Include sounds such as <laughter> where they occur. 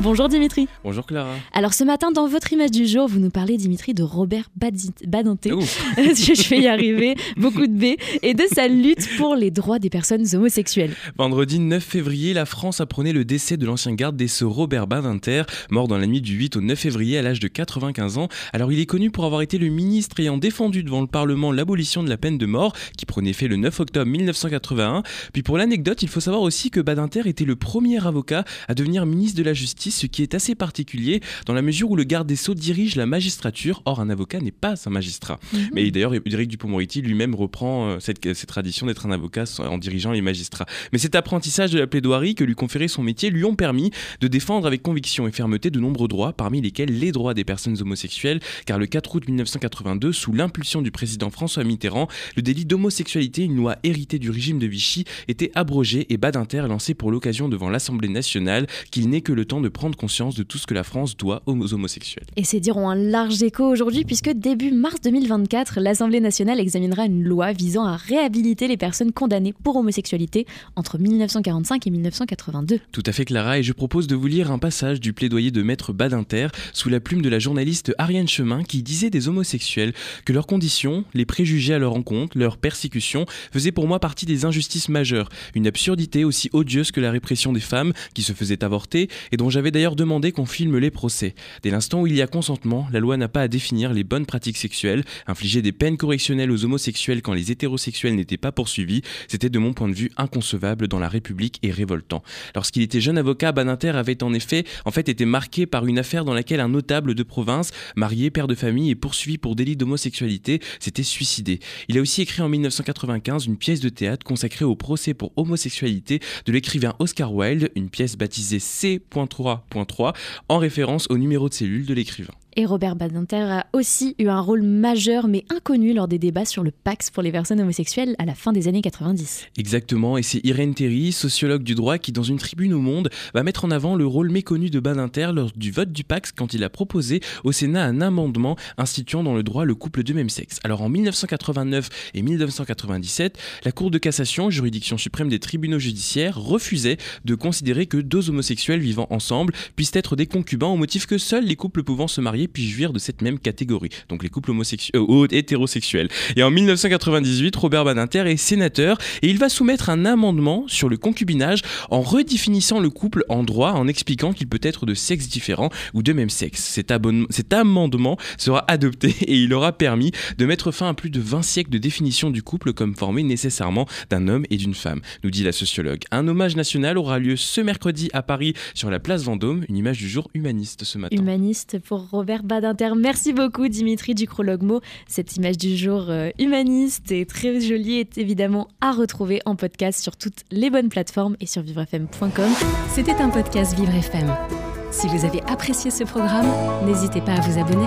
Bonjour Dimitri. Bonjour Clara. Alors ce matin, dans votre image du jour, vous nous parlez, Dimitri, de Robert Badinter. <laughs> je vais y arriver, beaucoup de B, et de sa lutte pour les droits des personnes homosexuelles. Vendredi 9 février, la France apprenait le décès de l'ancien garde des Sceaux Robert Badinter, mort dans la nuit du 8 au 9 février à l'âge de 95 ans. Alors il est connu pour avoir été le ministre ayant défendu devant le Parlement l'abolition de la peine de mort, qui prenait fait le 9 octobre 1981. Puis pour l'anecdote, il faut savoir aussi que Badinter était le premier avocat à devenir ministre de la Justice ce qui est assez particulier dans la mesure où le garde des Sceaux dirige la magistrature. Or, un avocat n'est pas un magistrat. Mhm. Mais d'ailleurs, Éric Dupond-Moretti lui-même reprend euh, cette, tradition d'être un avocat en dirigeant les magistrats. Mais cet apprentissage de la plaidoirie que lui conférait son métier lui ont permis de défendre avec conviction et fermeté de nombreux droits, parmi lesquels les droits des personnes homosexuelles, car le 4 août 1982, sous l'impulsion du président François Mitterrand, le délit d'homosexualité, une loi héritée du régime de Vichy, était abrogé et Badinter lancé pour l'occasion devant l'Assemblée nationale qu'il n'est que le temps de prendre conscience de tout ce que la France doit aux homosexuels. Et ces dires ont un large écho aujourd'hui puisque début mars 2024, l'Assemblée nationale examinera une loi visant à réhabiliter les personnes condamnées pour homosexualité entre 1945 et 1982. Tout à fait Clara, et je propose de vous lire un passage du plaidoyer de Maître Badinter sous la plume de la journaliste Ariane Chemin qui disait des homosexuels que leurs conditions, les préjugés à leur encontre, leur persécution faisaient pour moi partie des injustices majeures, une absurdité aussi odieuse que la répression des femmes qui se faisaient avorter et dont j'avais d'ailleurs demandé qu'on filme les procès. Dès l'instant où il y a consentement, la loi n'a pas à définir les bonnes pratiques sexuelles, infliger des peines correctionnelles aux homosexuels quand les hétérosexuels n'étaient pas poursuivis, c'était de mon point de vue inconcevable dans la République et révoltant. Lorsqu'il était jeune avocat, Baninter avait en effet, en fait, été marqué par une affaire dans laquelle un notable de province, marié, père de famille et poursuivi pour délit d'homosexualité, s'était suicidé. Il a aussi écrit en 1995 une pièce de théâtre consacrée au procès pour homosexualité de l'écrivain Oscar Wilde, une pièce baptisée C.3 en référence au numéro de cellule de l'écrivain. Et Robert Badinter a aussi eu un rôle majeur mais inconnu lors des débats sur le Pax pour les personnes homosexuelles à la fin des années 90. Exactement, et c'est Irène Terry, sociologue du droit, qui dans une tribune au Monde va mettre en avant le rôle méconnu de Badinter lors du vote du Pax quand il a proposé au Sénat un amendement instituant dans le droit le couple de même sexe. Alors en 1989 et 1997, la Cour de cassation, juridiction suprême des tribunaux judiciaires, refusait de considérer que deux homosexuels vivant ensemble puissent être des concubins au motif que seuls les couples pouvant se marier puis jouir de cette même catégorie, donc les couples homosexuels, euh, hétérosexuels. Et en 1998, Robert Badinter est sénateur et il va soumettre un amendement sur le concubinage en redéfinissant le couple en droit, en expliquant qu'il peut être de sexe différent ou de même sexe. Cet, cet amendement sera adopté <laughs> et il aura permis de mettre fin à plus de 20 siècles de définition du couple comme formé nécessairement d'un homme et d'une femme, nous dit la sociologue. Un hommage national aura lieu ce mercredi à Paris sur la place Vendôme, une image du jour humaniste ce matin. Humaniste pour Robert d'Inter. Merci beaucoup Dimitri Ducrologmo. Cette image du jour euh, humaniste et très jolie est évidemment à retrouver en podcast sur toutes les bonnes plateformes et sur vivrefm.com. C'était un podcast Vivre FM. Si vous avez apprécié ce programme, n'hésitez pas à vous abonner.